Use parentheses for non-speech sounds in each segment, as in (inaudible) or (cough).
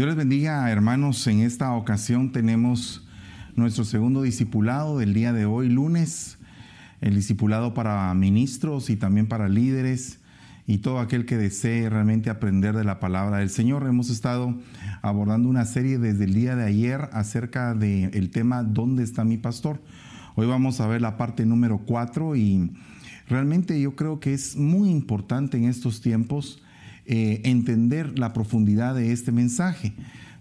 Dios les bendiga, hermanos. En esta ocasión tenemos nuestro segundo discipulado del día de hoy, lunes, el discipulado para ministros y también para líderes y todo aquel que desee realmente aprender de la palabra del Señor. Hemos estado abordando una serie desde el día de ayer acerca del tema ¿Dónde está mi pastor? Hoy vamos a ver la parte número cuatro y realmente yo creo que es muy importante en estos tiempos eh, entender la profundidad de este mensaje,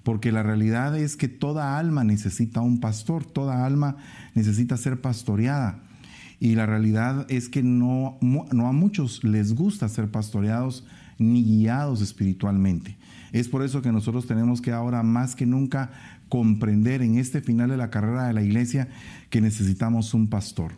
porque la realidad es que toda alma necesita un pastor, toda alma necesita ser pastoreada. Y la realidad es que no, no a muchos les gusta ser pastoreados ni guiados espiritualmente. Es por eso que nosotros tenemos que ahora más que nunca comprender en este final de la carrera de la iglesia que necesitamos un pastor.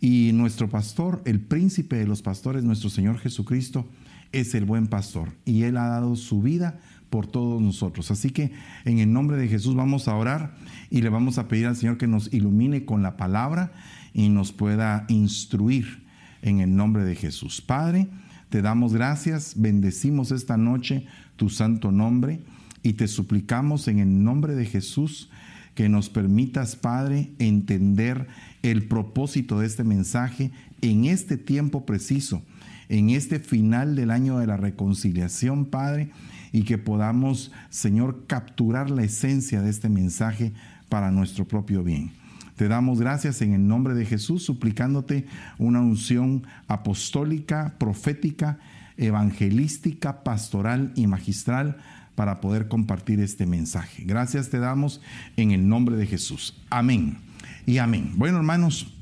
Y nuestro pastor, el príncipe de los pastores, nuestro Señor Jesucristo, es el buen pastor y Él ha dado su vida por todos nosotros. Así que en el nombre de Jesús vamos a orar y le vamos a pedir al Señor que nos ilumine con la palabra y nos pueda instruir en el nombre de Jesús. Padre, te damos gracias, bendecimos esta noche tu santo nombre y te suplicamos en el nombre de Jesús que nos permitas, Padre, entender el propósito de este mensaje en este tiempo preciso en este final del año de la reconciliación, Padre, y que podamos, Señor, capturar la esencia de este mensaje para nuestro propio bien. Te damos gracias en el nombre de Jesús, suplicándote una unción apostólica, profética, evangelística, pastoral y magistral para poder compartir este mensaje. Gracias te damos en el nombre de Jesús. Amén y amén. Bueno, hermanos,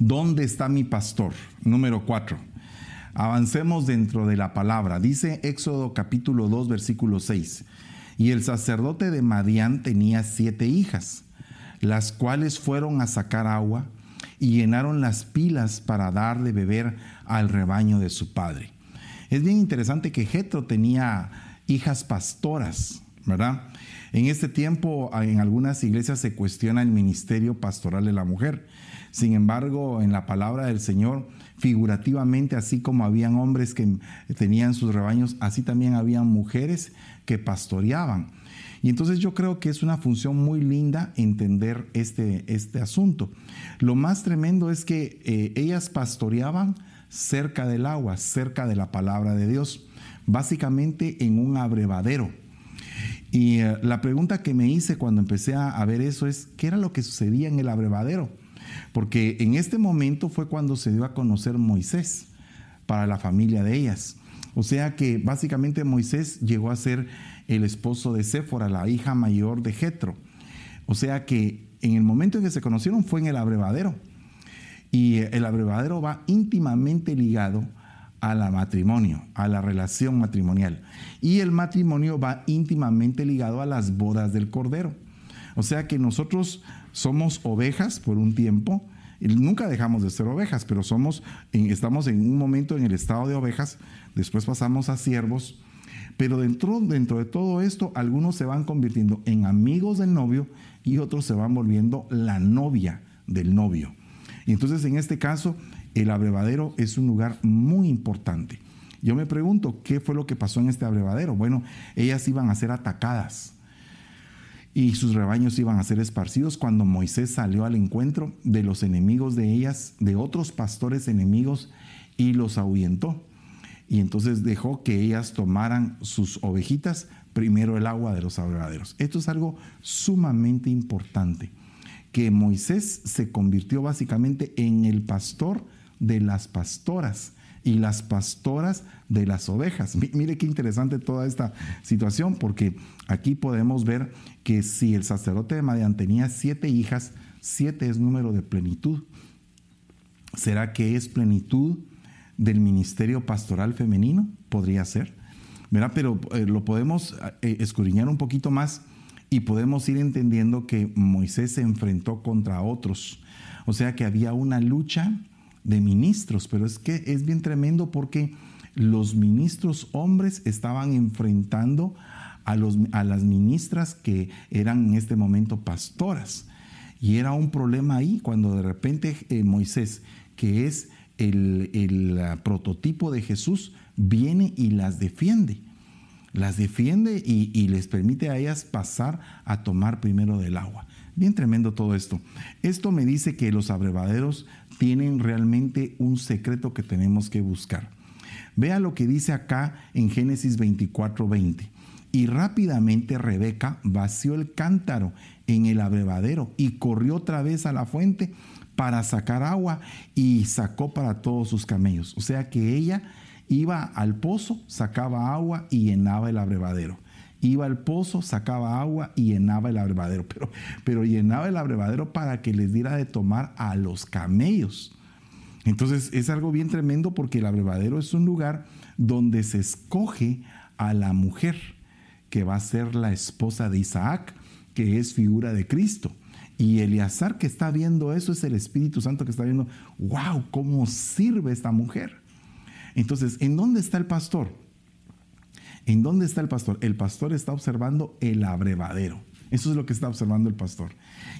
¿dónde está mi pastor? Número cuatro. Avancemos dentro de la palabra. Dice Éxodo capítulo 2, versículo 6. Y el sacerdote de Madián tenía siete hijas, las cuales fueron a sacar agua y llenaron las pilas para dar de beber al rebaño de su padre. Es bien interesante que Jetro tenía hijas pastoras, ¿verdad? En este tiempo en algunas iglesias se cuestiona el ministerio pastoral de la mujer. Sin embargo, en la palabra del Señor, figurativamente, así como habían hombres que tenían sus rebaños, así también habían mujeres que pastoreaban. Y entonces yo creo que es una función muy linda entender este, este asunto. Lo más tremendo es que eh, ellas pastoreaban cerca del agua, cerca de la palabra de Dios, básicamente en un abrevadero. Y eh, la pregunta que me hice cuando empecé a ver eso es, ¿qué era lo que sucedía en el abrevadero? Porque en este momento fue cuando se dio a conocer Moisés para la familia de ellas. O sea que básicamente Moisés llegó a ser el esposo de Séfora, la hija mayor de Jetro. O sea que en el momento en que se conocieron fue en el abrevadero. Y el abrevadero va íntimamente ligado al matrimonio, a la relación matrimonial. Y el matrimonio va íntimamente ligado a las bodas del Cordero. O sea que nosotros somos ovejas por un tiempo. Nunca dejamos de ser ovejas, pero somos, estamos en un momento en el estado de ovejas, después pasamos a siervos, pero dentro, dentro de todo esto, algunos se van convirtiendo en amigos del novio y otros se van volviendo la novia del novio. Y entonces en este caso, el abrevadero es un lugar muy importante. Yo me pregunto, ¿qué fue lo que pasó en este abrevadero? Bueno, ellas iban a ser atacadas y sus rebaños iban a ser esparcidos cuando Moisés salió al encuentro de los enemigos de ellas, de otros pastores enemigos, y los ahuyentó. Y entonces dejó que ellas tomaran sus ovejitas, primero el agua de los abrevaderos. Esto es algo sumamente importante, que Moisés se convirtió básicamente en el pastor de las pastoras y las pastoras de las ovejas. Mire qué interesante toda esta situación, porque aquí podemos ver que si el sacerdote de Madian tenía siete hijas, siete es número de plenitud. ¿Será que es plenitud del ministerio pastoral femenino? Podría ser. ¿Verdad? Pero eh, lo podemos eh, escudriñar un poquito más y podemos ir entendiendo que Moisés se enfrentó contra otros. O sea que había una lucha de ministros, pero es que es bien tremendo porque los ministros hombres estaban enfrentando a, los, a las ministras que eran en este momento pastoras. Y era un problema ahí cuando de repente eh, Moisés, que es el, el prototipo de Jesús, viene y las defiende. las defiende y, les permite a ellas pasar a tomar primero del agua. Bien tremendo todo esto. Esto me dice que los abrevaderos tienen realmente un secreto que tenemos que buscar. Vea lo que dice acá en Génesis 24, 20. Y rápidamente Rebeca vació el cántaro en el abrevadero y corrió otra vez a la fuente para sacar agua y sacó para todos sus camellos. O sea que ella iba al pozo, sacaba agua y llenaba el abrevadero. Iba al pozo, sacaba agua y llenaba el abrevadero. Pero, pero llenaba el abrevadero para que les diera de tomar a los camellos. Entonces es algo bien tremendo porque el abrevadero es un lugar donde se escoge a la mujer que va a ser la esposa de Isaac, que es figura de Cristo. Y Eleazar que está viendo eso es el Espíritu Santo que está viendo, wow, cómo sirve esta mujer. Entonces, ¿en dónde está el pastor? ¿En dónde está el pastor? El pastor está observando el abrevadero. Eso es lo que está observando el pastor.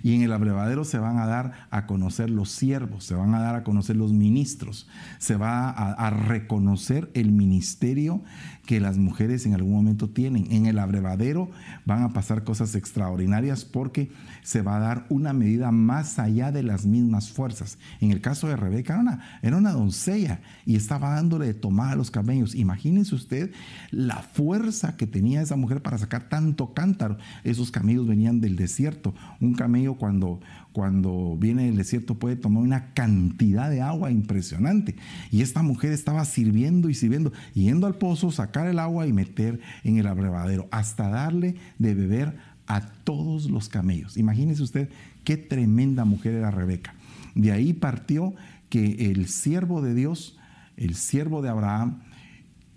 Y en el abrevadero se van a dar a conocer los siervos, se van a dar a conocer los ministros, se va a, reconocer el ministerio que las mujeres en algún momento tienen. En el abrevadero van a pasar cosas extraordinarias porque se va a dar una medida más allá de las mismas fuerzas. En el caso de Rebeca era una, era una doncella y estaba dándole de tomar a los camellos. Imagínense usted la fuerza que tenía esa mujer para sacar tanto cántaro. Esos camellos venían del desierto. Un camello cuando, cuando viene del desierto puede tomar una cantidad de agua impresionante. Y esta mujer estaba sirviendo y sirviendo, yendo al pozo, sacar el agua y meter en el abrevadero, hasta darle de beber a todos los camellos. Imagínese usted qué tremenda mujer era Rebeca. De ahí partió que el siervo de Dios, el siervo de Abraham,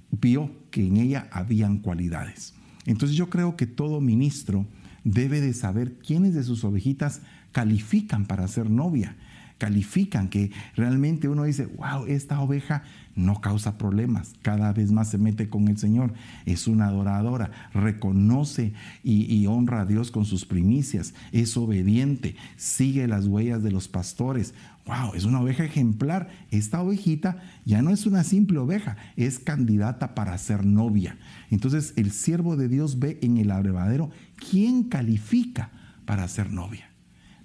vio que en ella habían cualidades. Entonces yo creo que todo ministro debe de saber quiénes de sus ovejitas califican para ser novia, califican que realmente uno dice, wow, esta oveja no causa problemas, cada vez más se mete con el Señor, es una adoradora, reconoce y, honra a Dios con sus primicias, es obediente, sigue las huellas de los pastores. Wow, es una oveja ejemplar. Esta ovejita ya no es una simple oveja, es candidata para ser novia. Entonces el siervo de Dios ve en el abrevadero quién califica para ser novia.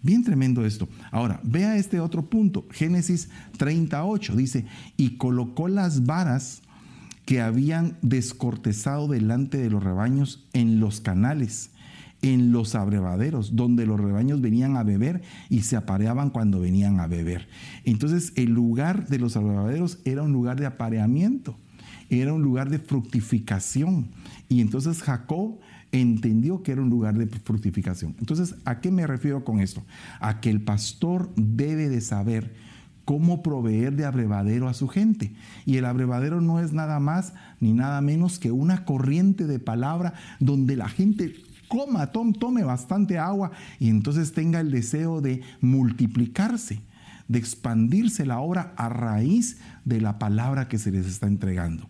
Bien tremendo esto. Ahora, vea este otro punto. Génesis 38 dice, y colocó las varas que habían descortezado delante de los rebaños en los canales, en los abrevaderos, donde los rebaños venían a beber y se apareaban cuando venían a beber. Entonces, el lugar de los abrevaderos era un lugar de apareamiento, era un lugar de fructificación. Y entonces Jacob entendió que era un lugar de fructificación. Entonces, ¿a qué me refiero con esto? A que el pastor debe de saber cómo proveer de abrevadero a su gente. Y el abrevadero no es nada más ni nada menos que una corriente de palabra donde la gente coma, tome bastante agua y entonces tenga el deseo de multiplicarse, de expandirse la obra a raíz de la palabra que se les está entregando.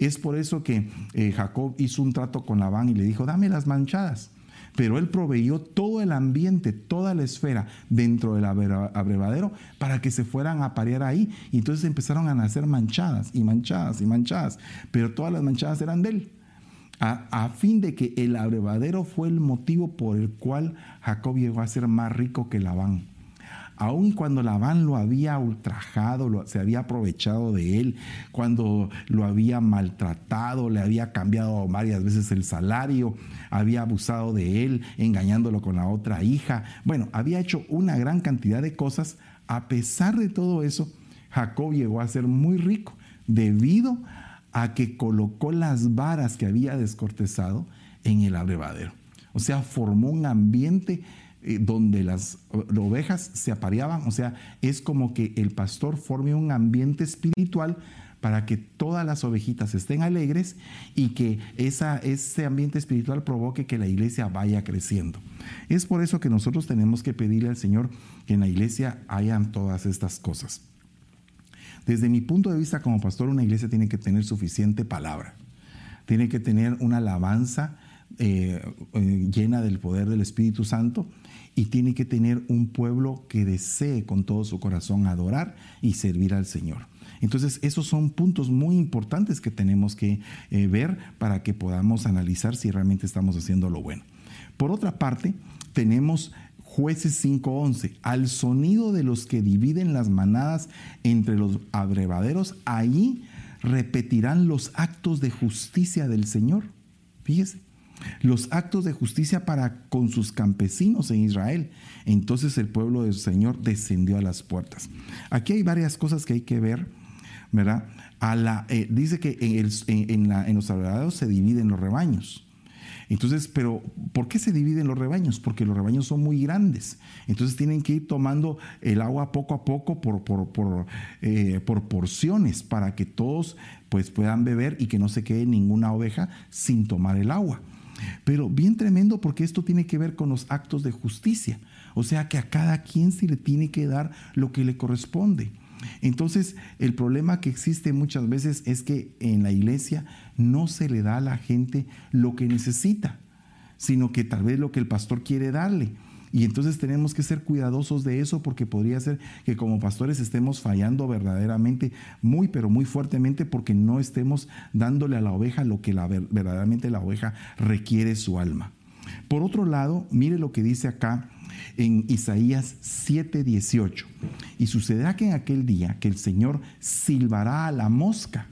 Es por eso que eh, Jacob hizo un trato con Labán y le dijo, dame las manchadas. Pero él proveyó todo el ambiente, toda la esfera dentro del abrevadero para que se fueran a parear ahí. Y entonces empezaron a nacer manchadas y manchadas y manchadas. Pero todas las manchadas eran de él. A, a, fin de que el abrevadero fue el motivo por el cual Jacob llegó a ser más rico que Labán aun cuando Labán lo había ultrajado, se había aprovechado de él, cuando lo había maltratado, le había cambiado varias veces el salario, había abusado de él, engañándolo con la otra hija. Bueno, había hecho una gran cantidad de cosas. A pesar de todo eso, Jacob llegó a ser muy rico debido a que colocó las varas que había descortezado en el abrevadero. O sea, formó un ambiente eh, donde las ovejas se apareaban, o sea, es como que el pastor forme un ambiente espiritual para que todas las ovejitas estén alegres y que esa, ese ambiente espiritual provoque que la iglesia vaya creciendo. Es por eso que nosotros tenemos que pedirle al Señor que en la iglesia hayan todas estas cosas. Desde mi punto de vista como pastor, una iglesia tiene que tener suficiente palabra, tiene que tener una alabanza eh, eh, llena del poder del Espíritu Santo y tiene que tener un pueblo que desee con todo su corazón adorar y servir al Señor. Entonces, esos son puntos muy importantes que tenemos que eh, ver para que podamos analizar si realmente estamos haciendo lo bueno. Por otra parte, tenemos jueces 5.11, al sonido de los que dividen las manadas entre los abrevaderos, ahí repetirán los actos de justicia del Señor. Fíjese, los actos de justicia para con sus campesinos en Israel. Entonces el pueblo del Señor descendió a las puertas. Aquí hay varias cosas que hay que ver, ¿verdad? Eh, dice que en, los abrevaderos se dividen los rebaños. Entonces, pero ¿por qué se dividen los rebaños? Porque los rebaños son muy grandes. Entonces tienen que ir tomando el agua poco a poco por, por, eh, porciones para que todos pues, puedan beber y que no se quede ninguna oveja sin tomar el agua. Pero bien tremendo porque esto tiene que ver con los actos de justicia. O sea que a cada quien se le tiene que dar lo que le corresponde. Entonces, el problema que existe muchas veces es que en la iglesia no se le da a la gente lo que necesita, sino que tal vez lo que el pastor quiere darle. Y entonces tenemos que ser cuidadosos de eso porque podría ser que como pastores estemos fallando verdaderamente muy, pero muy fuertemente porque no estemos dándole a la oveja lo que la, verdaderamente la oveja requiere su alma. Por otro lado, mire lo que dice acá en Isaías 7:18. Y sucederá que en aquel día que el Señor silbará a la mosca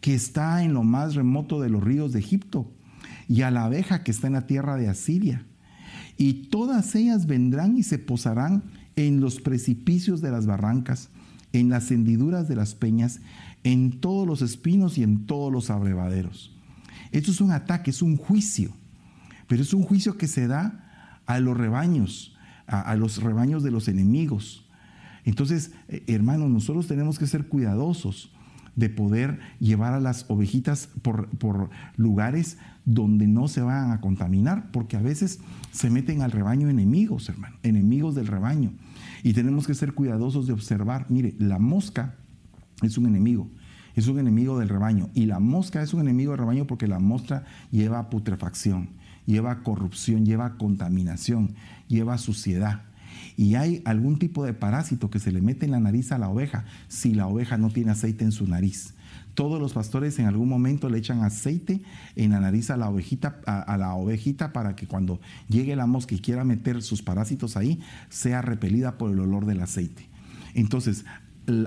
que está en lo más remoto de los ríos de Egipto y a la abeja que está en la tierra de Asiria. Y todas ellas vendrán y se posarán en los precipicios de las barrancas, en las hendiduras de las peñas, en todos los espinos y en todos los abrevaderos. Esto es un ataque, es un juicio, pero es un juicio que se da a los rebaños, a, los rebaños de los enemigos. Entonces, eh, hermanos, nosotros tenemos que ser cuidadosos de poder llevar a las ovejitas por, por, lugares donde no se van a contaminar, porque a veces se meten al rebaño enemigos, hermano, enemigos del rebaño. Y tenemos que ser cuidadosos de observar, mire, la mosca es un enemigo, es un enemigo del rebaño. Y la mosca es un enemigo del rebaño porque la mosca lleva putrefacción lleva corrupción, lleva contaminación, lleva suciedad. Y hay algún tipo de parásito que se le mete en la nariz a la oveja si la oveja no tiene aceite en su nariz. Todos los pastores en algún momento le echan aceite en la nariz a la ovejita, a, la ovejita para que cuando llegue la mosca y quiera meter sus parásitos ahí, sea repelida por el olor del aceite. Entonces,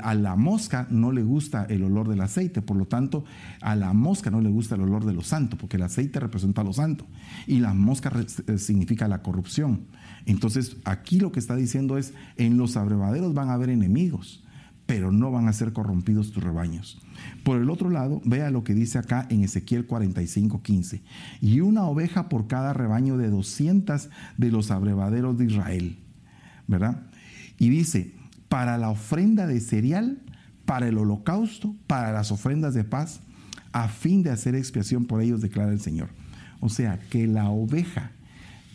a la mosca no le gusta el olor del aceite, por lo tanto, a la mosca no le gusta el olor de lo santo, porque el aceite representa lo santo y la mosca eh, significa la corrupción. Entonces, aquí lo que está diciendo es, en los abrevaderos van a haber enemigos, pero no van a ser corrompidos tus rebaños. Por el otro lado, vea lo que dice acá en Ezequiel 45, 15. Y una oveja por cada rebaño de 200 de los abrevaderos de Israel. ¿Verdad? Y dice, para la ofrenda de cereal, para el holocausto, para las ofrendas de paz, a fin de hacer expiación por ellos, declara el Señor. O sea, que la oveja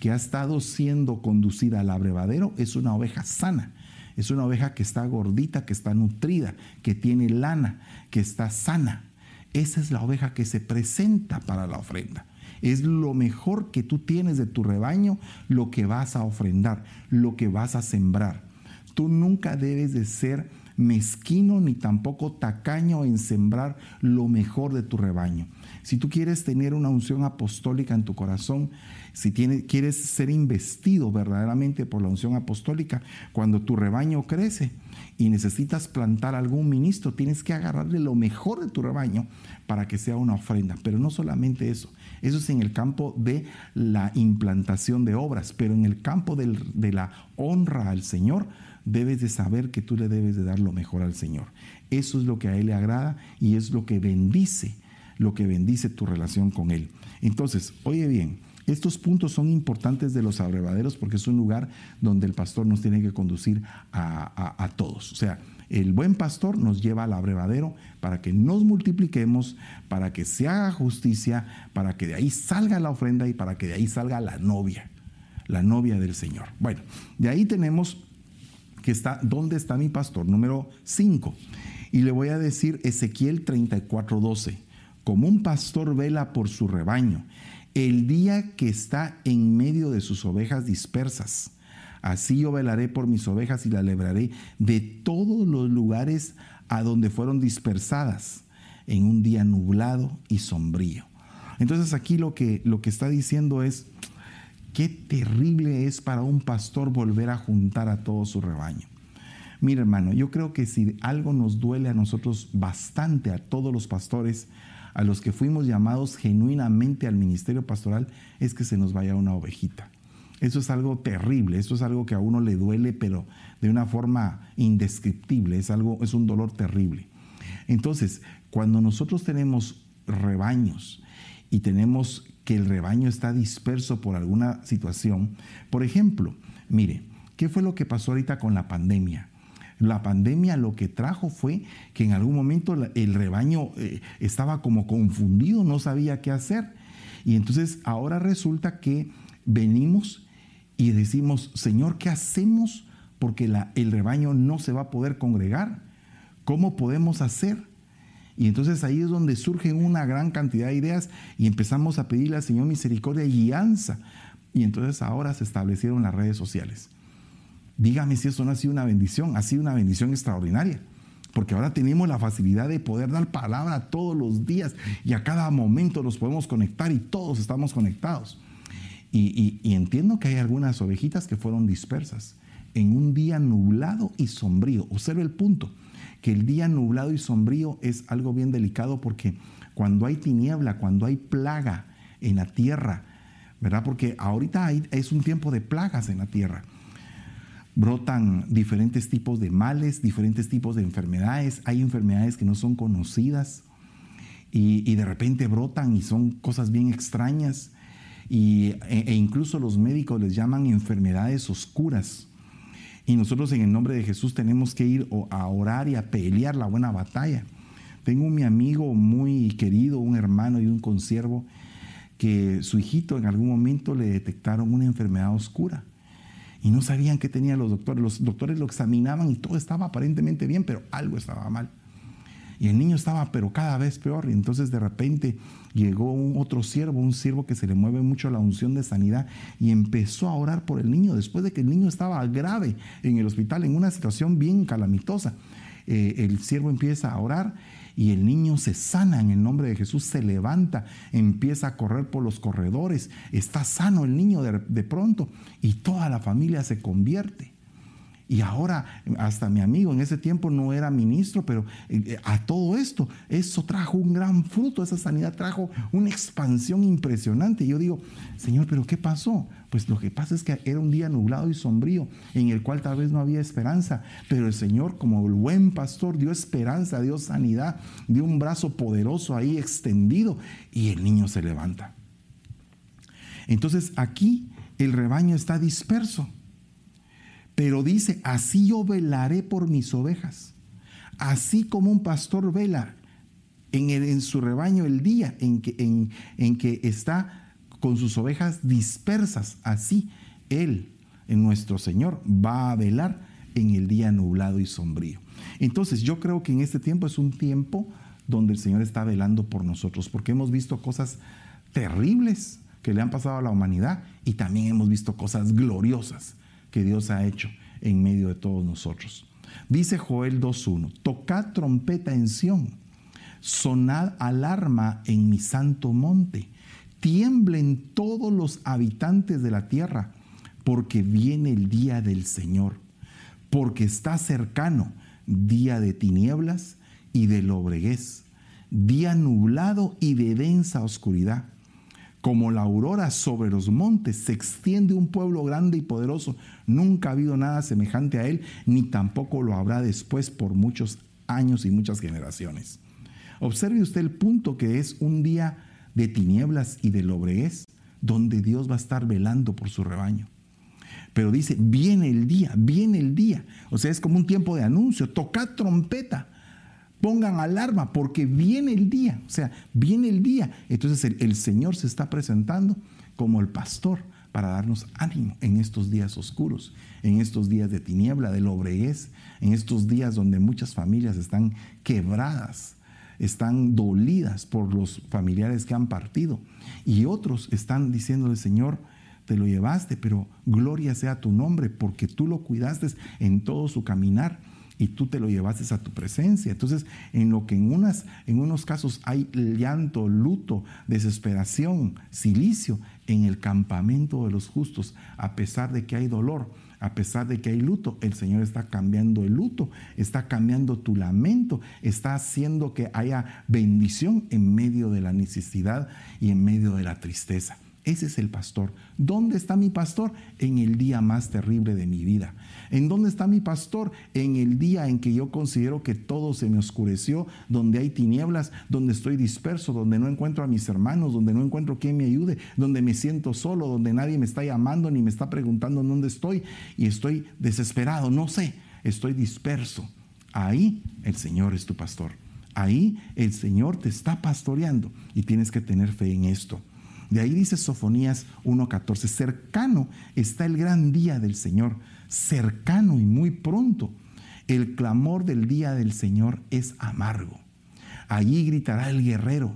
que ha estado siendo conducida al abrevadero es una oveja sana, es una oveja que está gordita, que está nutrida, que tiene lana, que está sana. Esa es la oveja que se presenta para la ofrenda. Es lo mejor que tú tienes de tu rebaño, lo que vas a ofrendar, lo que vas a sembrar. Tú nunca debes de ser mezquino ni tampoco tacaño en sembrar lo mejor de tu rebaño. Si tú quieres tener una unción apostólica en tu corazón, si quieres ser investido verdaderamente por la unción apostólica, cuando tu rebaño crece y necesitas plantar algún ministro, tienes que agarrarle lo mejor de tu rebaño para que sea una ofrenda. Pero no solamente eso, eso es en el campo de la implantación de obras, pero en el campo de la honra al Señor, debes de saber que tú le debes de dar lo mejor al Señor. Eso es lo que a Él le agrada y es lo que bendice, lo que bendice tu relación con Él. Entonces, oye bien, estos puntos son importantes de los abrevaderos porque es un lugar donde el pastor nos tiene que conducir a, todos. O sea, el buen pastor nos lleva al abrevadero para que nos multipliquemos, para que se haga justicia, para que de ahí salga la ofrenda y para que de ahí salga la novia, la novia del Señor. Bueno, de ahí tenemos que está, ¿dónde está mi pastor? Número 5. Y le voy a decir Ezequiel 34:12, como un pastor vela por su rebaño, el día que está en medio de sus ovejas dispersas. Así yo velaré por mis ovejas y las libraré de todos los lugares a donde fueron dispersadas en un día nublado y sombrío. Entonces aquí lo que, lo que está diciendo es, qué terrible es para un pastor volver a juntar a todo su rebaño. Mira hermano, yo creo que si algo nos duele a nosotros bastante, a todos los pastores, a los que fuimos llamados genuinamente al ministerio pastoral, es que se nos vaya una ovejita. Eso es algo terrible, eso es algo que a uno le duele, pero de una forma indescriptible, es algo, es un dolor terrible. Entonces, cuando nosotros tenemos rebaños y tenemos que el rebaño está disperso por alguna situación, por ejemplo, mire, ¿qué fue lo que pasó ahorita con la pandemia? La pandemia lo que trajo fue que en algún momento el rebaño eh, estaba como confundido, no sabía qué hacer. Y entonces ahora resulta que venimos y decimos, Señor, ¿qué hacemos? Porque el rebaño no se va a poder congregar. ¿Cómo podemos hacer? Y entonces ahí es donde surgen una gran cantidad de ideas y empezamos a pedirle al Señor misericordia y guianza. Y entonces ahora se establecieron las redes sociales. Dígame si eso no ha sido una bendición, ha sido una bendición extraordinaria. Porque ahora tenemos la facilidad de poder dar palabra todos los días y a cada momento nos podemos conectar y todos estamos conectados. Y, entiendo que hay algunas ovejitas que fueron dispersas en un día nublado y sombrío. Observe el punto, que el día nublado y sombrío es algo bien delicado porque cuando hay tiniebla, cuando hay plaga en la tierra, ¿verdad? Porque ahorita es un tiempo de plagas en la tierra. Brotan diferentes tipos de males, diferentes tipos de enfermedades. Hay enfermedades que no son conocidas y, y de repente brotan y son cosas bien extrañas y, e, e, incluso los médicos les llaman enfermedades oscuras. Y nosotros en el nombre de Jesús tenemos que ir a orar y a pelear la buena batalla. Tengo un mi amigo muy querido, un hermano y un consiervo, que su hijito en algún momento le detectaron una enfermedad oscura. Y no sabían qué tenían los doctores. Los doctores lo examinaban y todo estaba aparentemente bien, pero algo estaba mal. Y el niño estaba, pero cada vez peor. Y entonces de repente llegó un otro siervo, un siervo que se le mueve mucho la unción de sanidad, y empezó a orar por el niño después de que el niño estaba grave en el hospital, en una situación bien calamitosa. Eh, el siervo empieza a orar y el niño se sana en el nombre de Jesús, se levanta, empieza a correr por los corredores, está sano el niño de pronto y toda la familia se convierte. Y ahora, hasta mi amigo en ese tiempo no era ministro, pero eh, a todo esto, eso trajo un gran fruto, esa sanidad trajo una expansión impresionante. Y yo digo, Señor, pero ¿qué pasó? Pues lo que pasa es que era un día nublado y sombrío, en el cual tal vez no había esperanza, pero el Señor, como el buen pastor, dio esperanza, dio sanidad, dio un brazo poderoso ahí extendido y el niño se levanta. Entonces aquí el rebaño está disperso pero dice, así yo velaré por mis ovejas. Así como un pastor vela en, su rebaño el día en que, está con sus ovejas dispersas, así Él, nuestro Señor, va a velar en el día nublado y sombrío. Entonces yo creo que en este tiempo es un tiempo donde el Señor está velando por nosotros, porque hemos visto cosas terribles que le han pasado a la humanidad y también hemos visto cosas gloriosas que Dios ha hecho en medio de todos nosotros. Dice Joel 2.1, tocad trompeta en Sión, sonad alarma en mi santo monte, tiemblen todos los habitantes de la tierra, porque viene el día del Señor, porque está cercano, día de tinieblas y de lobreguez, día nublado y de densa oscuridad como la aurora sobre los montes, se extiende un pueblo grande y poderoso. Nunca ha habido nada semejante a él, ni tampoco lo habrá después por muchos años y muchas generaciones. Observe usted el punto que es un día de tinieblas y de lobreguez, donde Dios va a estar velando por su rebaño. Pero dice, viene el día, viene el día. O sea, es como un tiempo de anuncio, tocad trompeta pongan alarma porque viene el día, o sea, viene el día. Entonces el, Señor se está presentando como el pastor para darnos ánimo en estos días oscuros, en estos días de tiniebla, de lobreguez, en estos días donde muchas familias están quebradas, están dolidas por los familiares que han partido y otros están diciéndole, Señor, te lo llevaste, pero gloria sea tu nombre porque tú lo cuidaste en todo su caminar y tú te lo llevaste a tu presencia. Entonces, en lo que en, unas, en unos casos hay llanto, luto, desesperación, silicio, en el campamento de los justos, a pesar de que hay dolor, a pesar de que hay luto, el Señor está cambiando el luto, está cambiando tu lamento, está haciendo que haya bendición en medio de la necesidad y en medio de la tristeza. Ese es el pastor. ¿Dónde está mi pastor? En el día más terrible de mi vida. ¿En dónde está mi pastor? En el día en que yo considero que todo se me oscureció, donde hay tinieblas, donde estoy disperso, donde no encuentro a mis hermanos, donde no encuentro quien me ayude, donde me siento solo, donde nadie me está llamando ni me está preguntando dónde estoy y estoy desesperado, no sé, estoy disperso. Ahí el Señor es tu pastor. Ahí el Señor te está pastoreando y tienes que tener fe en esto. De ahí dice Sofonías 1.14, cercano está el gran día del Señor, cercano y muy pronto. El clamor del día del Señor es amargo. Allí gritará el guerrero,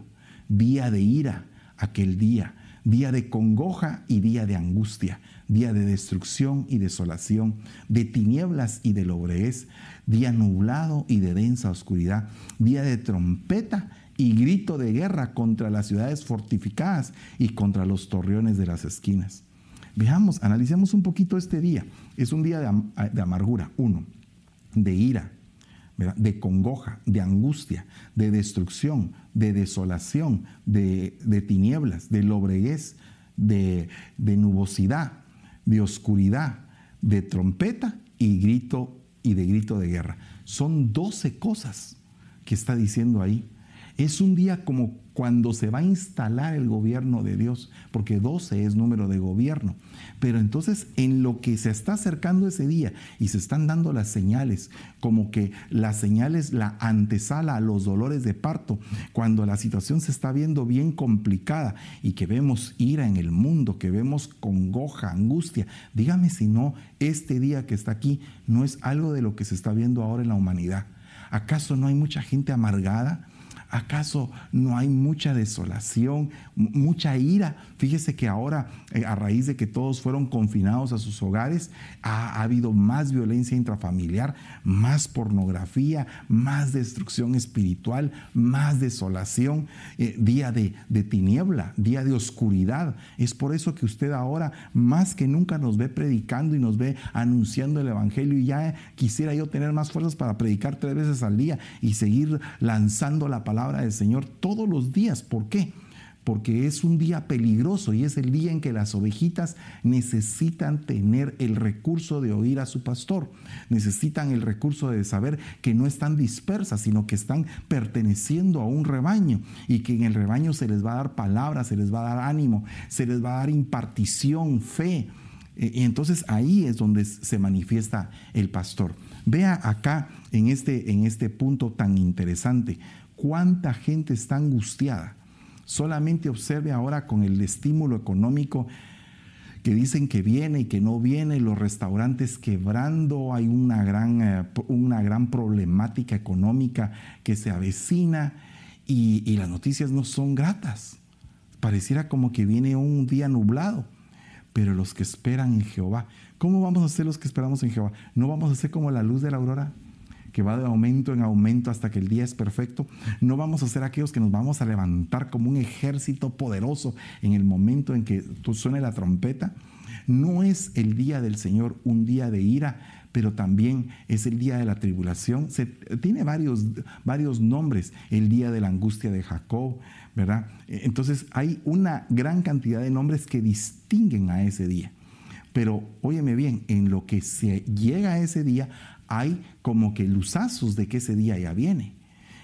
día de ira, aquel día, día de congoja y día de angustia, día de destrucción y desolación, de tinieblas y de lobreguez, día nublado y de densa oscuridad, día de trompeta y grito de guerra contra las ciudades fortificadas y contra los torreones de las esquinas. Veamos, analicemos un poquito este día. Es un día de, amargura, uno, de ira, de congoja, de angustia, de destrucción, de desolación, de, tinieblas, de lobreguez, de, de nubosidad, de oscuridad, de trompeta y grito y de grito de guerra. Son doce cosas que está diciendo ahí es un día como cuando se va a instalar el gobierno de Dios, porque 12 es número de gobierno. Pero entonces en lo que se está acercando ese día y se están dando las señales, como que las señales, la antesala a los dolores de parto, cuando la situación se está viendo bien complicada y que vemos ira en el mundo, que vemos congoja, angustia, dígame si no, este día que está aquí no es algo de lo que se está viendo ahora en la humanidad. ¿Acaso no hay mucha gente amargada? ¿Acaso no hay mucha desolación, mucha ira? Fíjese que ahora, eh, a raíz de que todos fueron confinados a sus hogares, ha, habido más violencia intrafamiliar, más pornografía, más destrucción espiritual, más desolación, eh, día de, de tiniebla, día de oscuridad. Es por eso que usted ahora más que nunca nos ve predicando y nos ve anunciando el Evangelio y ya quisiera yo tener más fuerzas para predicar tres veces al día y seguir lanzando la palabra del Señor todos los días. ¿Por qué? Porque es un día peligroso y es el día en que las ovejitas necesitan tener el recurso de oír a su pastor. Necesitan el recurso de saber que no están dispersas, sino que están perteneciendo a un rebaño y que en el rebaño se les va a dar palabra, se les va a dar ánimo, se les va a dar impartición, fe. E, y entonces ahí es donde se manifiesta el pastor. Vea acá en este, en este punto tan interesante cuánta gente está angustiada. Solamente observe ahora con el estímulo económico que dicen que viene y que no viene, los restaurantes quebrando, hay una gran, eh, una gran problemática económica que se avecina y, y las noticias no son gratas. Pareciera como que viene un día nublado, pero los que esperan en Jehová, ¿cómo vamos a ser los que esperamos en Jehová? ¿No vamos a ser como la luz de la aurora? Que va de aumento en aumento hasta que el día es perfecto. No vamos a ser aquellos que nos vamos a levantar como un ejército poderoso en el momento en que suene la trompeta. No es el día del Señor un día de ira, pero también es el día de la tribulación. Se, tiene varios, varios nombres, el día de la angustia de Jacob, ¿verdad? Entonces hay una gran cantidad de nombres que distinguen a ese día. Pero óyeme bien, en lo que se llega a ese día hay como que luzazos de que ese día ya viene.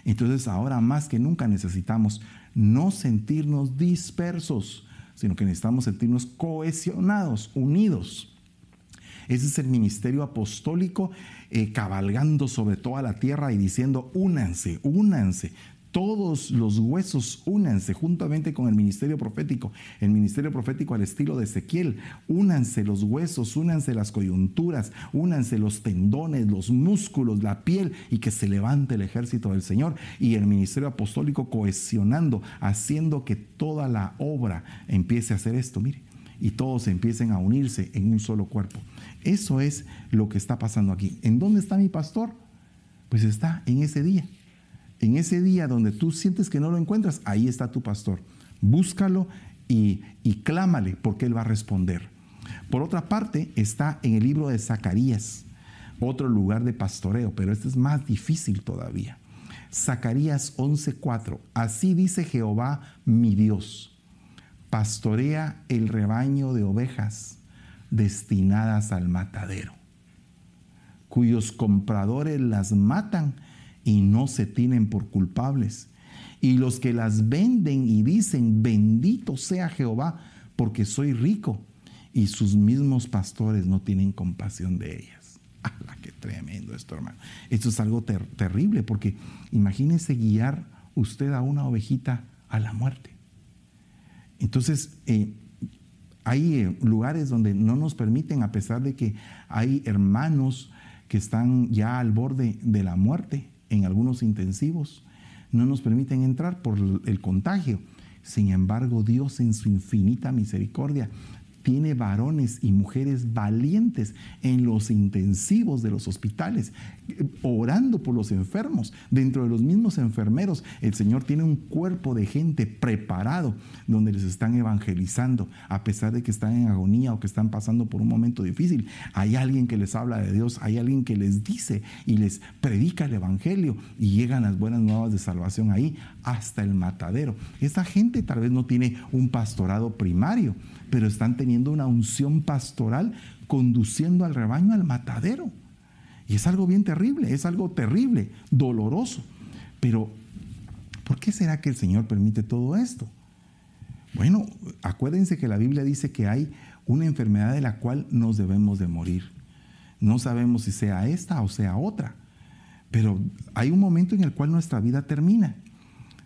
Entonces ahora más que nunca necesitamos no sentirnos dispersos, sino que necesitamos sentirnos cohesionados, unidos. Ese es el ministerio apostólico eh, cabalgando sobre toda la tierra y diciendo, únanse, únanse, todos los huesos únanse juntamente con el ministerio profético, el ministerio profético al estilo de Ezequiel, únanse los huesos, únanse las coyunturas, únanse los tendones, los músculos, la piel y que se levante el ejército del Señor y el ministerio apostólico cohesionando, haciendo que toda la obra empiece a hacer esto, mire, y todos empiecen a unirse en un solo cuerpo. Eso es lo que está pasando aquí. ¿En dónde está mi pastor? Pues está en ese día. En ese día donde tú sientes que no lo encuentras, ahí está tu pastor. Búscalo y, y clámale porque Él va a responder. Por otra parte, está en el libro de Zacarías, otro lugar de pastoreo, pero este es más difícil todavía. Zacarías 11:4, así dice Jehová mi Dios, pastorea el rebaño de ovejas destinadas al matadero, cuyos compradores las matan y no se tienen por culpables. Y los que las venden y dicen, bendito sea Jehová, porque soy rico, y sus mismos pastores no tienen compasión de ellas. ¡Hala, (laughs) qué tremendo esto, hermano! Esto es algo terrible, porque imagínese guiar usted a una ovejita a la muerte. Entonces, eh, hay eh, lugares donde no nos permiten, a pesar de que hay hermanos que están ya al borde de la muerte en algunos intensivos, no nos permiten entrar por el contagio. Sin embargo, Dios en su infinita misericordia tiene varones y mujeres valientes en los intensivos de los hospitales, orando por los enfermos. Dentro de los mismos enfermeros, el Señor tiene un cuerpo de gente preparado donde les están evangelizando, a pesar de que están en agonía o que están pasando por un momento difícil. Hay alguien que les habla de Dios, hay alguien que les dice y les predica el Evangelio y llegan las buenas nuevas de salvación ahí hasta el matadero. Esta gente tal vez no tiene un pastorado primario, pero están teniendo una unción pastoral conduciendo al rebaño al matadero. Y es algo bien terrible, es algo terrible, doloroso. Pero, ¿por qué será que el Señor permite todo esto? Bueno, acuérdense que la Biblia dice que hay una enfermedad de la cual nos debemos de morir. No sabemos si sea esta o sea otra, pero hay un momento en el cual nuestra vida termina.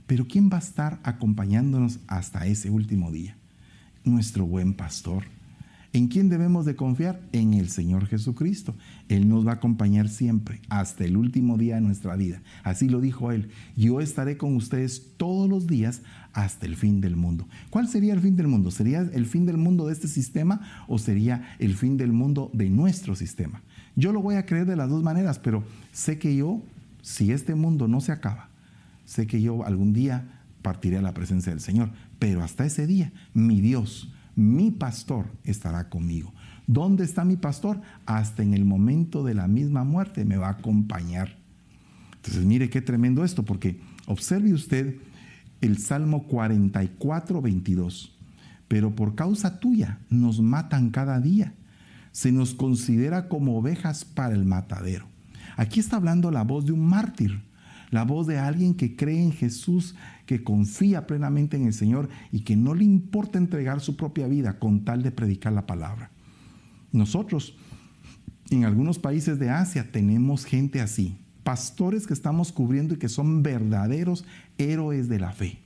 Pero ¿quién va a estar acompañándonos hasta ese último día? Nuestro buen pastor. ¿En quién debemos de confiar? En el Señor Jesucristo. Él nos va a acompañar siempre, hasta el último día de nuestra vida. Así lo dijo Él. Yo estaré con ustedes todos los días hasta el fin del mundo. ¿Cuál sería el fin del mundo? ¿Sería el fin del mundo de este sistema o sería el fin del mundo de nuestro sistema? Yo lo voy a creer de las dos maneras, pero sé que yo, si este mundo no se acaba, sé que yo algún día partiré a la presencia del Señor. Pero hasta ese día, mi Dios, mi pastor estará conmigo. ¿Dónde está mi pastor? Hasta en el momento de la misma muerte me va a acompañar. Entonces, mire qué tremendo esto, porque observe usted el Salmo 44, 22. Pero por causa tuya nos matan cada día. Se nos considera como ovejas para el matadero. Aquí está hablando la voz de un mártir la voz de alguien que cree en Jesús, que confía plenamente en el Señor y que no le importa entregar su propia vida con tal de predicar la palabra. Nosotros, en algunos países de Asia, tenemos gente así, pastores que estamos cubriendo y que son verdaderos héroes de la fe.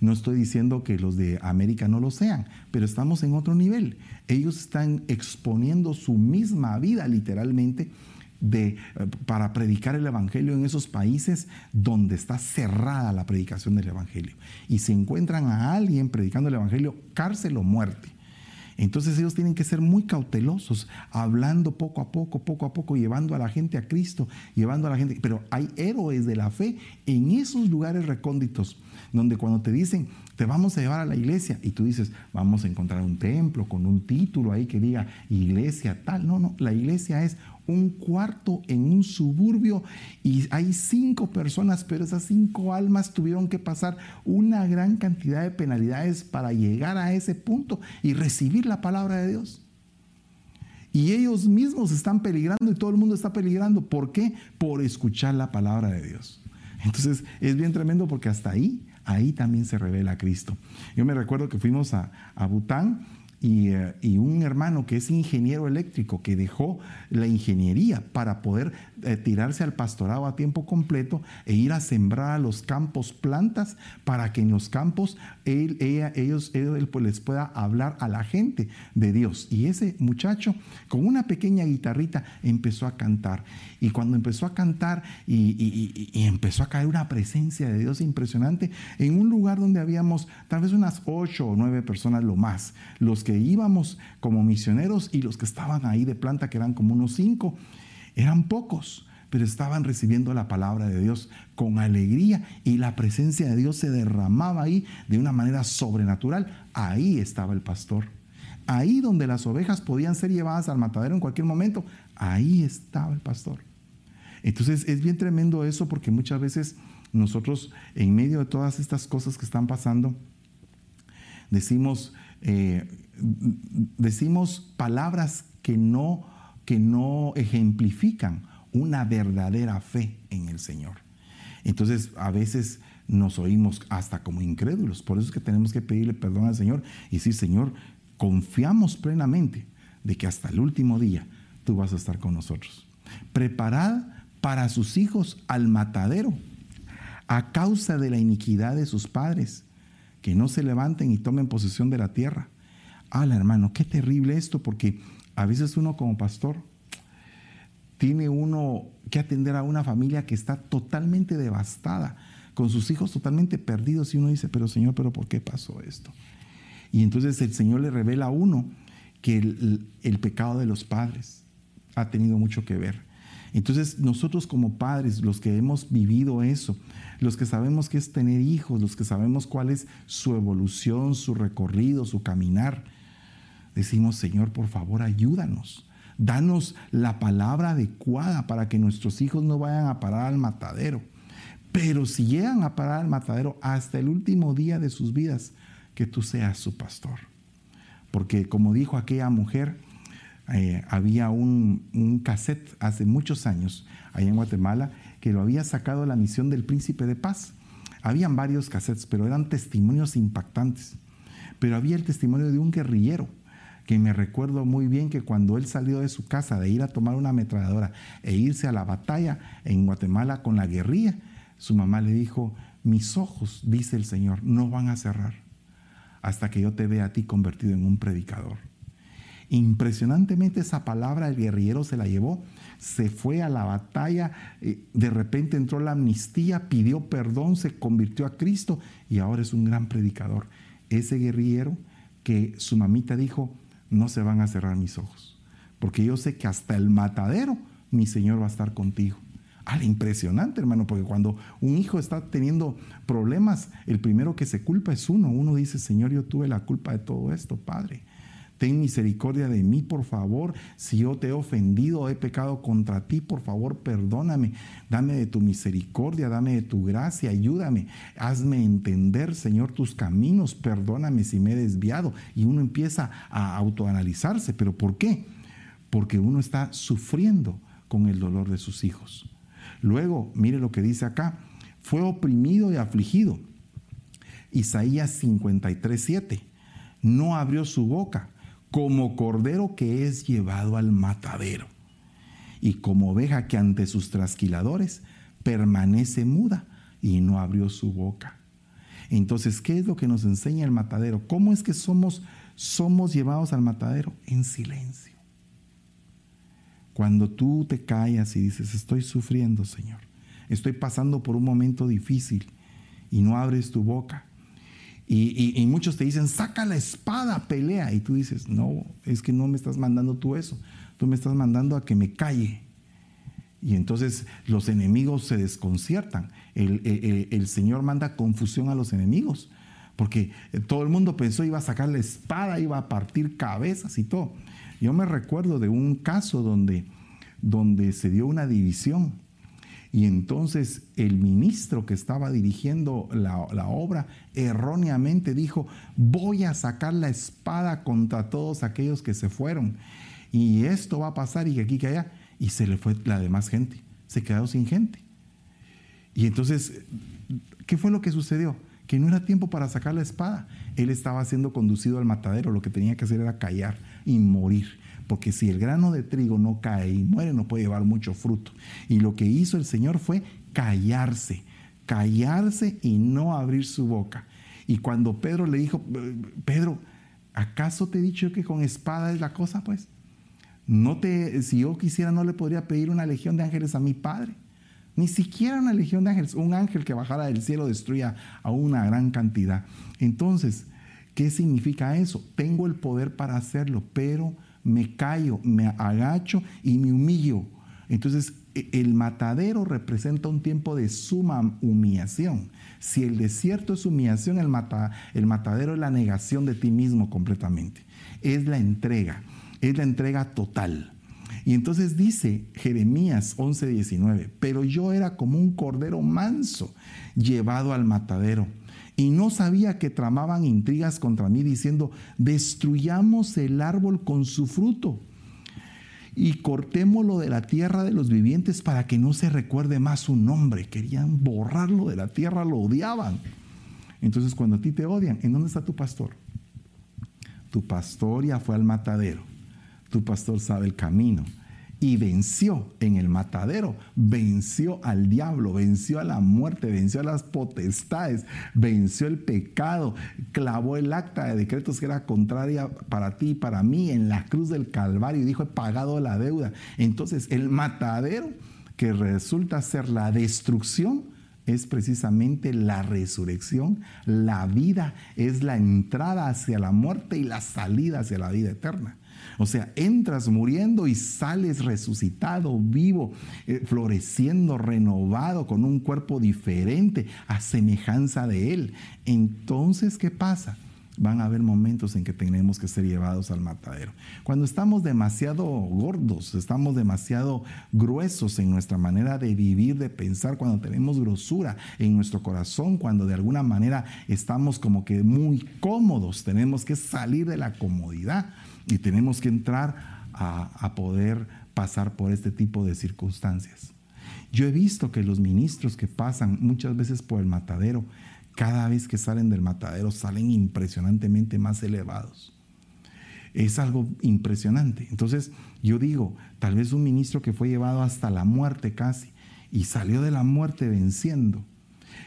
No estoy diciendo que los de América no lo sean, pero estamos en otro nivel. Ellos están exponiendo su misma vida literalmente de, eh, para predicar el Evangelio en esos países donde está cerrada la predicación del Evangelio. Y si encuentran a alguien predicando el Evangelio, cárcel o muerte. Entonces ellos tienen que ser muy cautelosos, hablando poco a poco, poco a poco, llevando a la gente a Cristo, llevando a la gente. Pero hay héroes de la fe en esos lugares recónditos, donde cuando te dicen, te vamos a llevar a la iglesia, y tú dices, vamos a encontrar un templo con un título ahí que diga iglesia tal. No, no, la iglesia es un cuarto en un suburbio y hay cinco personas, pero esas cinco almas tuvieron que pasar una gran cantidad de penalidades para llegar a ese punto y recibir la palabra de Dios. Y ellos mismos están peligrando y todo el mundo está peligrando. ¿Por qué? Por escuchar la palabra de Dios. Entonces es bien tremendo porque hasta ahí, ahí también se revela Cristo. Yo me recuerdo que fuimos a, a Bután eh, y, un hermano que es ingeniero eléctrico, que dejó la ingeniería para poder eh, tirarse al pastorado a tiempo completo e ir a sembrar a los campos plantas para que en los campos él, ella, ellos, pues, les pueda hablar a la gente de Dios. Y ese muchacho con una pequeña guitarrita empezó a cantar. Y cuando empezó a cantar y empezó a caer una presencia de Dios impresionante en un lugar donde habíamos tal vez unas ocho o nueve personas lo más, los que íbamos como misioneros y los que estaban ahí de planta, que eran como unos cinco, eran pocos. pero estaban recibiendo la palabra de Dios con alegría y la presencia de Dios se derramaba ahí de una manera sobrenatural. Ahí estaba el pastor. Ahí donde las ovejas podían ser llevadas al matadero en cualquier momento, ahí estaba el pastor. Entonces es bien tremendo eso porque muchas veces nosotros en medio de todas estas cosas que están pasando, decimos, eh, decimos palabras que no, que no ejemplifican una verdadera fe en el Señor. Entonces, a veces nos oímos hasta como incrédulos. Por eso es que tenemos que pedirle perdón al Señor y decir, Señor, confiamos plenamente de que hasta el último día tú vas a estar con nosotros. Preparad para sus hijos al matadero a causa de la iniquidad de sus padres, que no se levanten y tomen posesión de la tierra. Ala, hermano, qué terrible esto, porque a veces uno como pastor tiene uno que atender a una familia que está totalmente devastada, con sus hijos totalmente perdidos, y uno dice, pero Señor, pero ¿por qué pasó esto? Y entonces el Señor le revela a uno que el, el pecado de los padres ha tenido mucho que ver. Entonces nosotros como padres, los que hemos vivido eso, los que sabemos qué es tener hijos, los que sabemos cuál es su evolución, su recorrido, su caminar, decimos, Señor, por favor, ayúdanos Danos la palabra adecuada para que nuestros hijos no vayan a parar al matadero. Pero si llegan a parar al matadero hasta el último día de sus vidas, que tú seas su pastor. Porque como dijo aquella mujer, eh, había un, un, cassette hace muchos años allá en Guatemala que lo había sacado la misión del príncipe de paz. Habían varios cassettes, pero eran testimonios impactantes. Pero había el testimonio de un guerrillero que me recuerdo muy bien que cuando él salió de su casa de ir a tomar una ametralladora e irse a la batalla en Guatemala con la guerrilla, su mamá le dijo, mis ojos, dice el Señor, no van a cerrar hasta que yo te vea a ti convertido en un predicador. Impresionantemente esa palabra el guerrillero se la llevó, se fue a la batalla, eh, de repente entró la amnistía, pidió perdón, se convirtió a Cristo y ahora es un gran predicador. Ese guerrillero que su mamita dijo, no se van a cerrar mis ojos, porque yo sé que hasta el matadero mi Señor va a estar contigo. Ah, impresionante, hermano, porque cuando un hijo está teniendo problemas, el primero que se culpa es uno. Uno dice, Señor, yo tuve la culpa de todo esto, Padre. Ten misericordia de mí, por favor. Si yo te he ofendido, he pecado contra ti, por favor, perdóname. Dame de tu misericordia, dame de tu gracia, ayúdame. Hazme entender, Señor, tus caminos. Perdóname si me he desviado. Y uno empieza a autoanalizarse. ¿Pero por qué? Porque uno está sufriendo con el dolor de sus hijos. Luego, mire lo que dice acá. Fue oprimido y afligido. Isaías 53, 7. No abrió su boca como cordero que es llevado al matadero, y como oveja que ante sus trasquiladores permanece muda y no abrió su boca. Entonces, ¿qué es lo que nos enseña el matadero? ¿Cómo es que somos, somos llevados al matadero? En silencio. Cuando tú te callas y dices, estoy sufriendo, Señor, estoy pasando por un momento difícil y no abres tu boca, y, muchos te dicen, saca la espada, pelea. Y tú dices, no, es que no me estás mandando tú eso. Tú me estás mandando a que me calle. Y entonces los enemigos se desconciertan. El, Señor manda confusión a los enemigos. Porque todo el mundo pensó iba a sacar la espada, iba a partir cabezas y todo. Yo me recuerdo de un caso donde, donde se dio una división y entonces el ministro que estaba dirigiendo la, obra erróneamente dijo, voy a sacar la espada contra todos aquellos que se fueron. Y esto va a pasar y aquí, que allá. Y se le fue la demás gente. Se quedó sin gente. Y entonces, ¿qué fue lo que sucedió? Que no era tiempo para sacar la espada. Él estaba siendo conducido al matadero. Lo que tenía que hacer era callar y morir porque si el grano de trigo no cae y muere, no puede llevar mucho fruto. Y lo que hizo el Señor fue callarse, callarse y no abrir su boca. Y cuando Pedro le dijo, Pedro, ¿acaso te he dicho que con espada es la cosa? Pues, no te, si yo quisiera, no le podría pedir una legión de ángeles a mi Padre. Ni siquiera una legión de ángeles, un ángel que bajara del cielo destruya a una gran cantidad. Entonces, ¿qué significa eso? Tengo el poder para hacerlo, pero me callo, me agacho y me humillo. Entonces e, el matadero representa un tiempo de suma humillación. Si el desierto es humillación, el, el matadero es la negación de ti mismo completamente. Es la entrega, es la entrega total. Y entonces dice Jeremías 11:19, pero yo era como un cordero manso llevado al matadero y no sabía que tramaban intrigas contra mí diciendo, destruyamos el árbol con su fruto y cortémoslo de la tierra de los vivientes para que no se recuerde más su nombre. Querían borrarlo de la tierra, lo odiaban. Entonces cuando a ti te odian, ¿en dónde está tu pastor? Tu pastor ya fue al matadero. Tu pastor sabe el camino y venció en el matadero, venció al diablo, venció a la muerte, venció a las potestades, venció el pecado, clavó el acta de decretos que era contraria para ti y para mí en la cruz del Calvario y dijo, he pagado la deuda. Entonces el matadero que resulta ser la destrucción, es precisamente la resurrección, la vida es la entrada hacia la muerte y la salida hacia la vida eterna. O sea, entras muriendo y sales resucitado, vivo, eh, floreciendo, renovado, con un cuerpo diferente, a semejanza de Él. Entonces, ¿qué pasa? Van a haber momentos en que tenemos que ser llevados al matadero. Cuando estamos demasiado gordos, estamos demasiado gruesos en nuestra manera de vivir, de pensar, cuando tenemos grosura en nuestro corazón, cuando de alguna manera estamos como que muy cómodos, tenemos que salir de la comodidad y tenemos que entrar a, poder pasar por este tipo de circunstancias. Yo he visto que los ministros que pasan muchas veces por el matadero, cada vez que salen del matadero salen impresionantemente más elevados. Es algo impresionante. Entonces yo digo, tal vez un ministro que fue llevado hasta la muerte casi y salió de la muerte venciendo,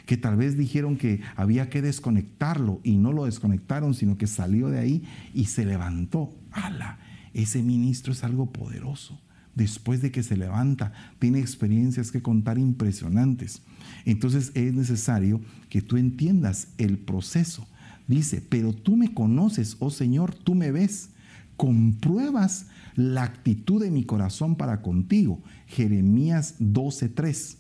que tal vez dijeron que había que desconectarlo y no lo desconectaron, sino que salió de ahí y se levantó. ¡Hala! Ese ministro es algo poderoso. Después de que se levanta, tiene experiencias que contar impresionantes. Entonces es necesario que tú entiendas el proceso. Dice, pero tú me conoces, oh Señor, tú me ves, compruebas la actitud de mi corazón para contigo. Jeremías 12:3.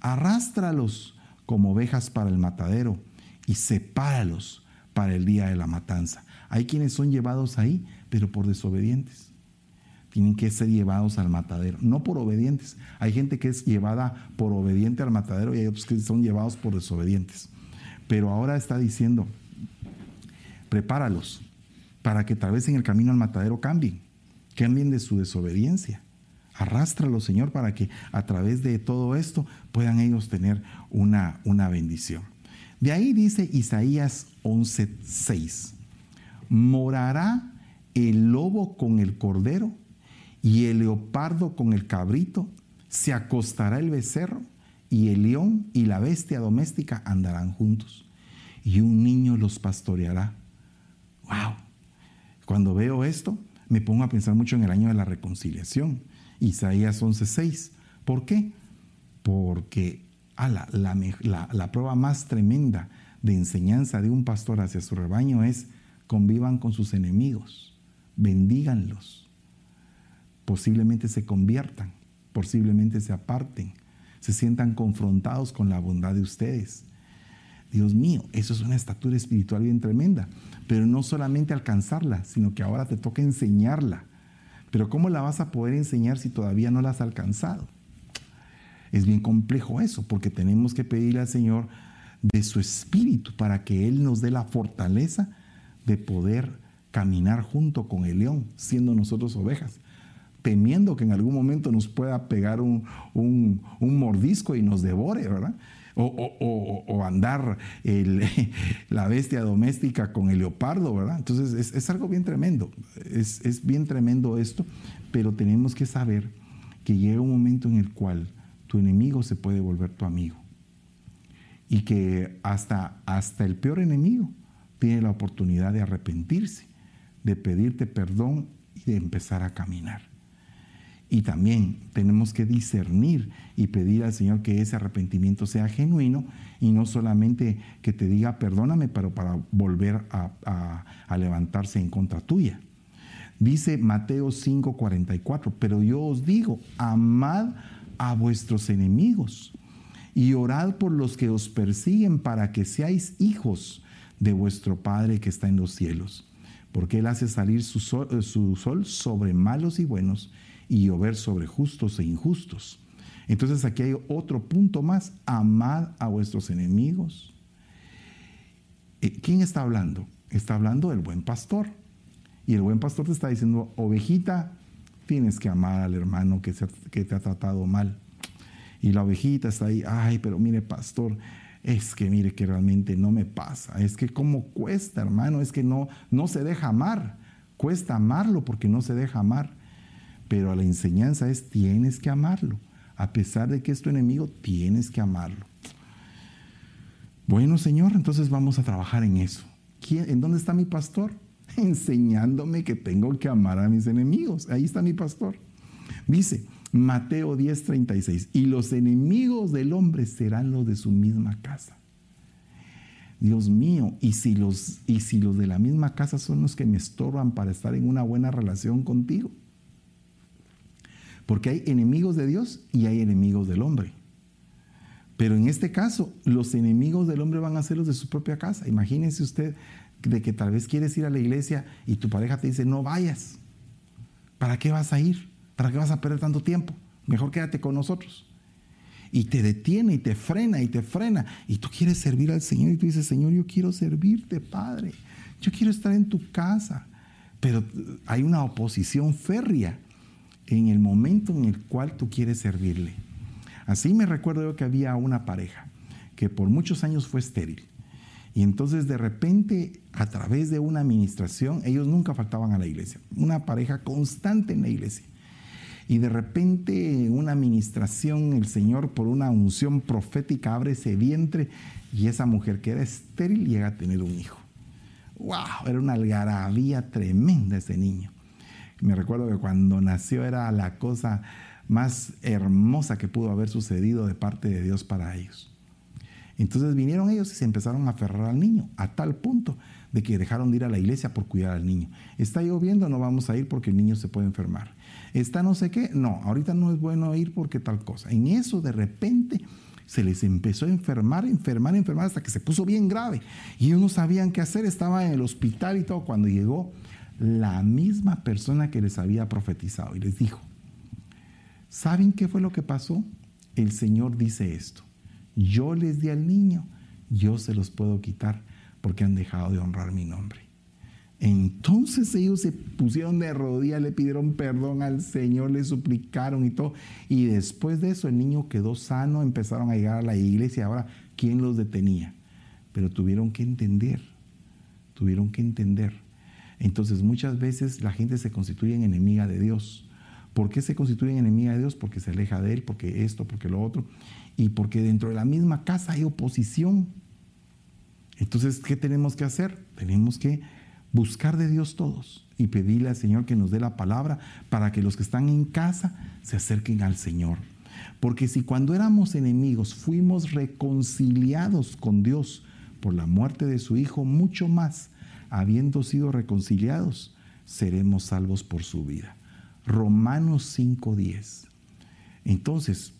Arrástralos como ovejas para el matadero y sepáralos para el día de la matanza. Hay quienes son llevados ahí, pero por desobedientes. Tienen que ser llevados al matadero, no por obedientes. Hay gente que es llevada por obediente al matadero y hay otros que son llevados por desobedientes. Pero ahora está diciendo, prepáralos para que tal vez en el camino al matadero cambien, cambien de su desobediencia. Arrástralo, Señor, para que a través de todo esto puedan ellos tener una, una bendición. De ahí dice Isaías 11:6, morará el lobo con el cordero y el leopardo con el cabrito, se acostará el becerro y el león y la bestia doméstica andarán juntos y un niño los pastoreará. ¡Wow! Cuando veo esto, me pongo a pensar mucho en el año de la reconciliación Isaías 11:6. ¿Por qué? Porque la, la prueba más tremenda de enseñanza de un pastor hacia su rebaño es convivan con sus enemigos, bendíganlos, posiblemente se conviertan, posiblemente se aparten, se sientan confrontados con la bondad de ustedes. Dios mío, eso es una estatura espiritual bien tremenda, pero no solamente alcanzarla, sino que ahora te toca enseñarla pero ¿cómo la vas a poder enseñar si todavía no la has alcanzado? Es bien complejo eso, porque tenemos que pedirle al Señor de su espíritu para que Él nos dé la fortaleza de poder caminar junto con el león, siendo nosotros ovejas, temiendo que en algún momento nos pueda pegar un, un mordisco y nos devore, ¿verdad? o, andar (laughs) la bestia doméstica con el leopardo, ¿verdad? Entonces es, algo bien tremendo, es, es, bien tremendo esto, pero tenemos que saber que llega un momento en el cual tu enemigo se puede volver tu amigo y que hasta, hasta el peor enemigo tiene la oportunidad de arrepentirse, de pedirte perdón y de empezar a caminar. Y también tenemos que discernir y pedir al Señor que ese arrepentimiento sea genuino y no solamente que te diga perdóname, pero para volver a, levantarse en contra tuya. Dice Mateo 5:44, pero yo os digo, amad a vuestros enemigos y orad por los que os persiguen para que seáis hijos de vuestro Padre que está en los cielos. Porque Él hace salir su sol, eh, su sol sobre malos y buenos y llover sobre justos e injustos. Entonces aquí hay otro punto más, amad a vuestros enemigos. Eh, ¿Quién está hablando? Está hablando del buen pastor. Y el buen pastor te está diciendo, ovejita, tienes que amar al hermano que, que te ha tratado mal. Y la ovejita está ahí, ay, pero mire, pastor, es que mire que realmente no me pasa. Es que como cuesta, hermano, es que no, no se deja amar. Cuesta amarlo porque no se deja amar. Pero la enseñanza es, tienes que amarlo. A pesar de que es tu enemigo, tienes que amarlo. Bueno, Señor, entonces vamos a trabajar en eso. ¿En dónde está mi pastor? (laughs) Enseñándome que tengo que amar a mis enemigos. Ahí está mi pastor. Dice, Mateo 10:36, y los enemigos del hombre serán los de su misma casa. Dios mío, ¿y si, los, y si los de la misma casa son los que me estorban para estar en una buena relación contigo? Porque hay enemigos de Dios y hay enemigos del hombre. Pero en este caso, los enemigos del hombre van a ser los de su propia casa. Imagínense usted de que tal vez quieres ir a la iglesia y tu pareja te dice, no vayas. ¿Para qué vas a ir? ¿Para qué vas a perder tanto tiempo? Mejor quédate con nosotros. Y te detiene y te frena y te frena. Y tú quieres servir al Señor y tú dices, Señor, yo quiero servirte, Padre. Yo quiero estar en tu casa. Pero hay una oposición férrea en el momento en el cual tú quieres servirle. Así me recuerdo yo que había una pareja que por muchos años fue estéril. Y entonces de repente, a través de una administración, ellos nunca faltaban a la iglesia. Una pareja constante en la iglesia. Y de repente una administración, el Señor por una unción profética abre ese vientre y esa mujer que era estéril llega a tener un hijo. ¡Wow! Era una algarabía tremenda ese niño. Me recuerdo que cuando nació era la cosa más hermosa que pudo haber sucedido de parte de Dios para ellos. Entonces vinieron ellos y se empezaron a aferrar al niño, a tal punto de que dejaron de ir a la iglesia por cuidar al niño. Está lloviendo, no vamos a ir porque el niño se puede enfermar. Está no sé qué, no, ahorita no es bueno ir porque tal cosa. En eso de repente se les empezó a enfermar, enfermar, enfermar hasta que se puso bien grave. Y ellos no sabían qué hacer, estaba en el hospital y todo. Cuando llegó la misma persona que les había profetizado y les dijo, ¿saben qué fue lo que pasó? El Señor dice esto, yo les di al niño, yo se los puedo quitar porque han dejado de honrar mi nombre. Entonces ellos se pusieron de rodillas, le pidieron perdón al Señor, le suplicaron y todo. Y después de eso el niño quedó sano, empezaron a llegar a la iglesia. Ahora, ¿quién los detenía? Pero tuvieron que entender, tuvieron que entender. Entonces muchas veces la gente se constituye en enemiga de Dios. ¿Por qué se constituye en enemiga de Dios? Porque se aleja de Él, porque esto, porque lo otro. Y porque dentro de la misma casa hay oposición. Entonces, ¿qué tenemos que hacer? Tenemos que buscar de Dios todos y pedirle al Señor que nos dé la palabra para que los que están en casa se acerquen al Señor. Porque si cuando éramos enemigos fuimos reconciliados con Dios por la muerte de su Hijo, mucho más, habiendo sido reconciliados, seremos salvos por su vida. Romanos 5:10. Entonces,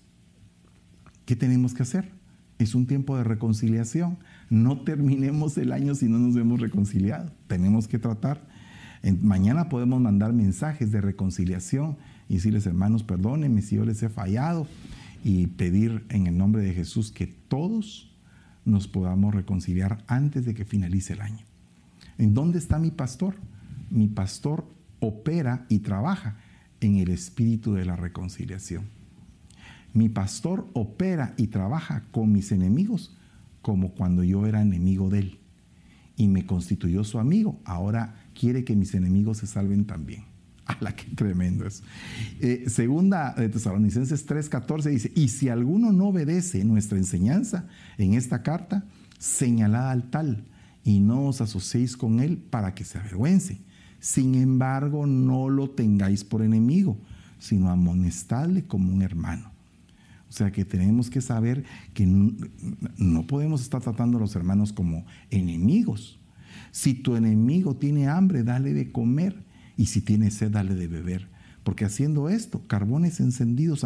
¿qué tenemos que hacer? Es un tiempo de reconciliación. No terminemos el año si no nos hemos reconciliado. Tenemos que tratar. mañana podemos mandar mensajes de reconciliación y decirles, hermanos, perdónenme si yo les he fallado y pedir en el nombre de Jesús que todos nos podamos reconciliar antes de que finalice el año. ¿En dónde está mi pastor? Mi pastor opera y trabaja en el espíritu de la reconciliación. Mi pastor opera y trabaja con mis enemigos como cuando yo era enemigo de él. Y me constituyó su amigo. Ahora quiere que mis enemigos se salven también. (laughs) ¡Hala, qué tremendo es! Eh, segunda de Tesalonicenses 3:14 dice, y si alguno no obedece nuestra enseñanza en esta carta, señalad al tal y no os asociéis con él para que se avergüence. Sin embargo, no lo tengáis por enemigo, sino amonestadle como un hermano. O sea que tenemos que saber que no, podemos estar tratando a los hermanos como enemigos. Si tu enemigo tiene hambre, dale de comer. Y si tiene sed, dale de beber. porque haciendo esto, carbones encendidos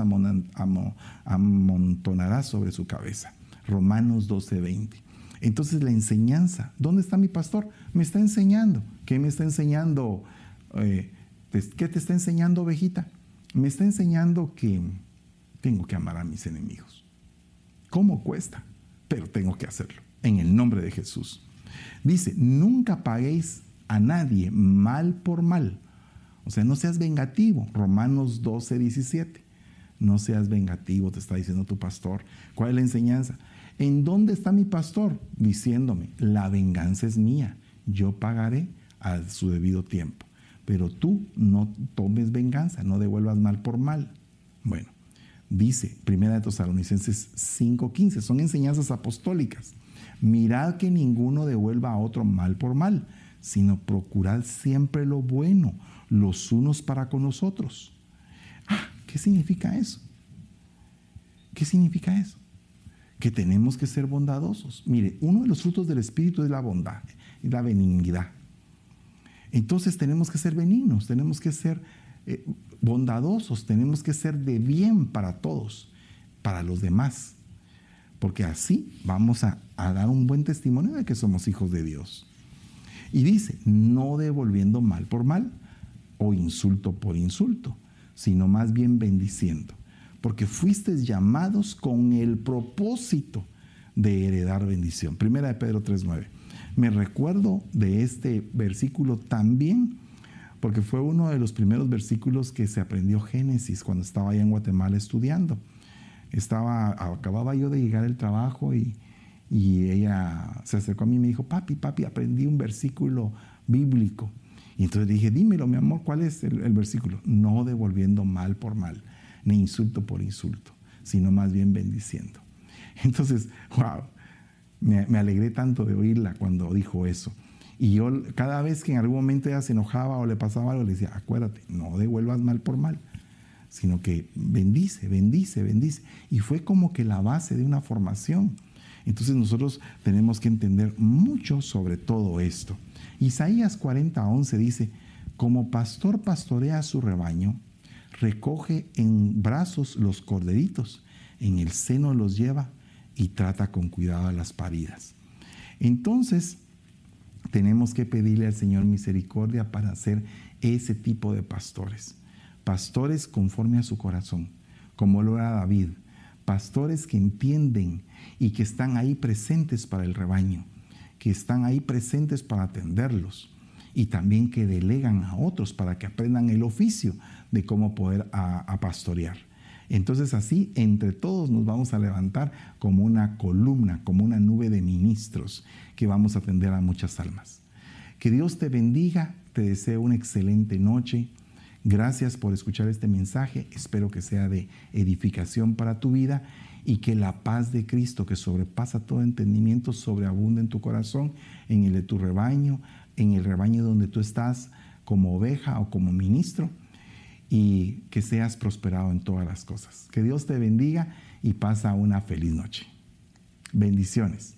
amontonará sobre su cabeza. Romanos 12:20. Entonces la enseñanza, ¿dónde está mi pastor? Me está enseñando. ¿Qué me está enseñando? Eh, ¿Qué te está enseñando, ovejita? Me está enseñando que tengo que amar a mis enemigos. ¿Cómo cuesta? Pero tengo que hacerlo. En el nombre de Jesús. Dice, nunca paguéis a nadie mal por mal. O sea, no seas vengativo. Romanos 12, 17. No seas vengativo, te está diciendo tu pastor. ¿Cuál es la enseñanza? ¿En dónde está mi pastor? Diciéndome, la venganza es mía. Yo pagaré a su debido tiempo. Pero tú no tomes venganza, no devuelvas mal por mal. Bueno, dice Primera de Tesalonicenses 5:15, son enseñanzas apostólicas. Mirad que ninguno devuelva a otro mal por mal, sino procurad siempre lo bueno, los unos para con los otros. Ah, ¿qué significa eso? ¿Qué significa eso? Que tenemos que ser bondadosos. Mire, uno de los frutos del Espíritu es la bondad la benignidad. Entonces tenemos que ser benignos, tenemos que ser eh, bondadosos, tenemos que ser de bien para todos, para los demás porque así vamos a, dar un buen testimonio de que somos hijos de Dios. Y dice, no devolviendo mal por mal o insulto por insulto, sino más bien bendiciendo, porque fuisteis llamados con el propósito de heredar bendición. Primera de Pedro 3.9. Me recuerdo de este versículo también porque fue uno de los primeros versículos que se aprendió Génesis cuando estaba allá en Guatemala estudiando estaba, acababa yo de llegar al trabajo y, ella se acercó a mí y me dijo, papi, papi, aprendí un versículo bíblico. Y entonces dije, dímelo, mi amor, ¿cuál es el, versículo? No devolviendo mal por mal, ni insulto por insulto, sino más bien bendiciendo. (laughs) Entonces, wow, me, alegré tanto de oírla cuando dijo eso. Y yo cada vez que en algún momento ella se enojaba o le pasaba algo, le decía, acuérdate, no devuelvas mal por mal, sino que bendice, bendice, bendice. Y fue como que la base de una formación. Entonces nosotros tenemos que entender mucho sobre todo esto. Isaías 40, 11 dice, como pastor pastorea a su rebaño, recoge en brazos los corderitos, en el seno los lleva y trata con cuidado a las paridas. Entonces, tenemos que pedirle al Señor misericordia para ser ese tipo de pastores. Pastores conforme a su corazón, como lo era David, pastores que entienden y que están ahí presentes para el rebaño, que están ahí presentes para atenderlos y también que delegan a otros para que aprendan el oficio de cómo poder pastorear. Entonces así, entre todos nos vamos a levantar como una columna, como una nube de ministros que vamos a atender a muchas almas. Que Dios te bendiga, te deseo una excelente noche Gracias por escuchar este mensaje. Espero que sea de edificación para tu vida y que la paz de Cristo, que sobrepasa todo entendimiento, sobreabunde en tu corazón, en el de tu rebaño, en el rebaño donde tú estás como oveja o como ministro, y que seas prosperado en todas las cosas. Que Dios te bendiga y pasa una feliz noche. Bendiciones.